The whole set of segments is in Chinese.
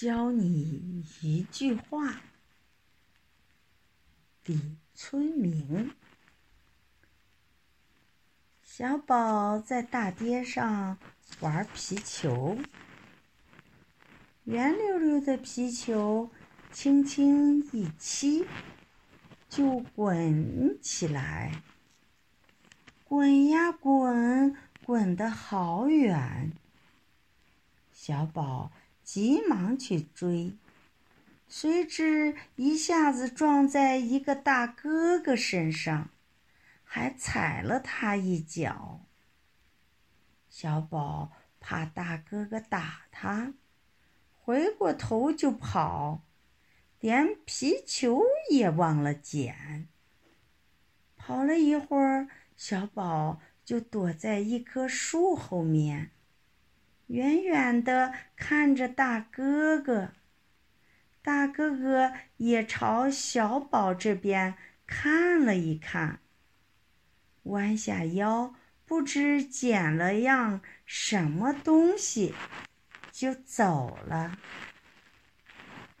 教你一句话。李春明，小宝在大街上玩皮球，圆溜溜的皮球，轻轻一踢，就滚起来，滚呀滚，滚得好远。小宝急忙去追。谁知一下子撞在一个大哥哥身上，还踩了他一脚。小宝怕大哥哥打他，回过头就跑，连皮球也忘了捡。跑了一会儿，小宝就躲在一棵树后面，远远的看着大哥哥。大哥哥也朝小宝这边看了一看，弯下腰，不知捡了样什么东西，就走了。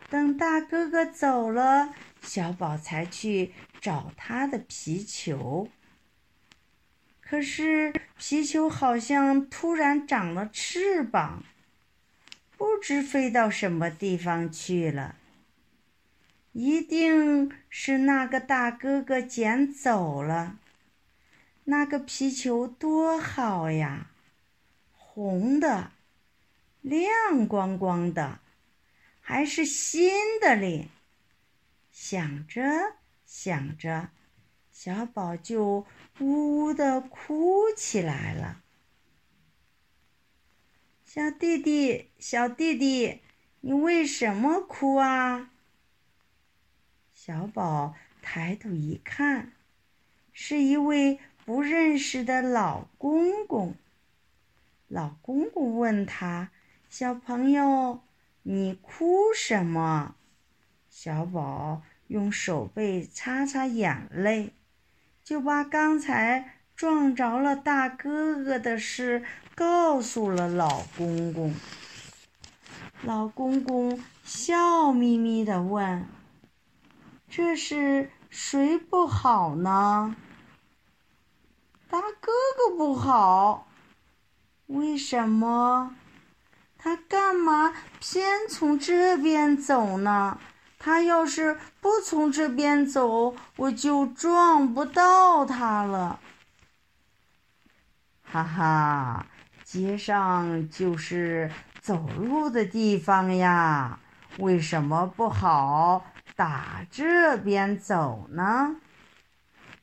等大哥哥走了，小宝才去找他的皮球。可是皮球好像突然长了翅膀。不知飞到什么地方去了，一定是那个大哥哥捡走了。那个皮球多好呀，红的，亮光光的，还是新的哩。想着想着，小宝就呜呜的哭起来了。小弟弟，小弟弟，你为什么哭啊？小宝抬头一看，是一位不认识的老公公。老公公问他：“小朋友，你哭什么？”小宝用手背擦擦眼泪，就把刚才撞着了大哥哥的事。告诉了老公公。老公公笑眯眯的问：“这是谁不好呢？”大哥哥不好。为什么？他干嘛偏从这边走呢？他要是不从这边走，我就撞不到他了。哈哈。街上就是走路的地方呀，为什么不好打这边走呢？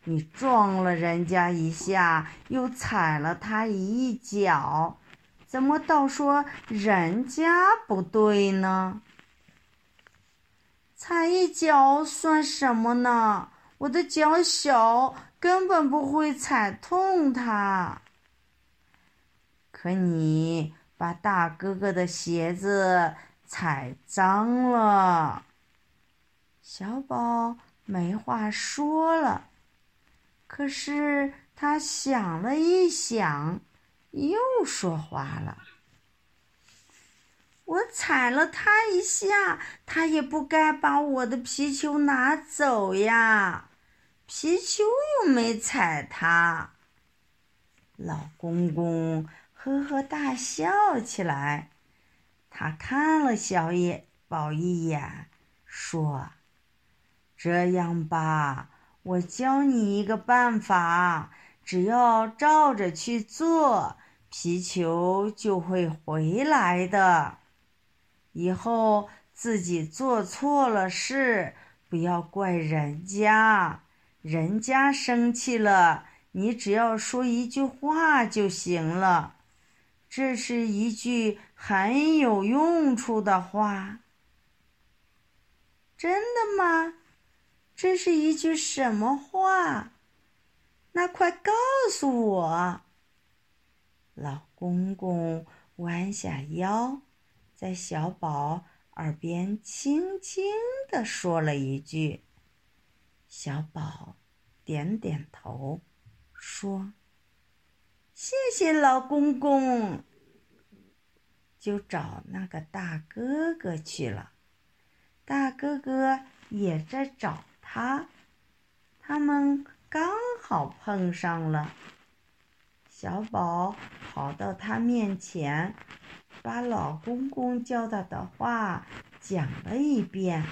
你撞了人家一下，又踩了他一脚，怎么倒说人家不对呢？踩一脚算什么呢？我的脚小，根本不会踩痛它。可你把大哥哥的鞋子踩脏了，小宝没话说了。可是他想了一想，又说话了：“我踩了他一下，他也不该把我的皮球拿走呀。皮球又没踩他。”老公公。呵呵大笑起来，他看了小野宝一眼，说：“这样吧，我教你一个办法，只要照着去做，皮球就会回来的。以后自己做错了事，不要怪人家，人家生气了，你只要说一句话就行了。”这是一句很有用处的话。真的吗？这是一句什么话？那快告诉我。老公公弯下腰，在小宝耳边轻轻地说了一句。小宝点点头，说。谢谢老公公。就找那个大哥哥去了。大哥哥也在找他，他们刚好碰上了。小宝跑到他面前，把老公公教他的话讲了一遍，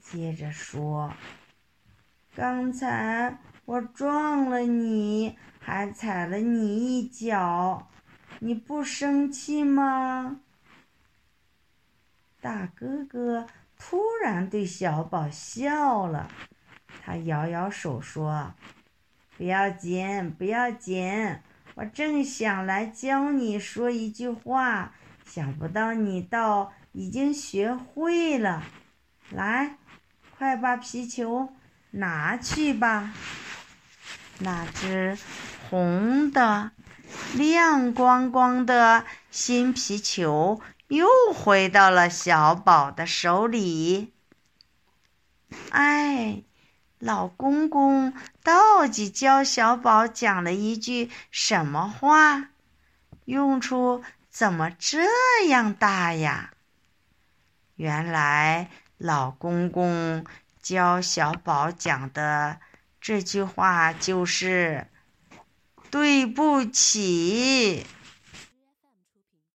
接着说：“刚才我撞了你，还踩了你一脚。”你不生气吗？大哥哥突然对小宝笑了，他摇摇手说：“不要紧，不要紧，我正想来教你说一句话，想不到你倒已经学会了。来，快把皮球拿去吧。那只红的。”亮光光的新皮球又回到了小宝的手里。哎，老公公到底教小宝讲了一句什么话？用处怎么这样大呀？原来老公公教小宝讲的这句话就是。对不起。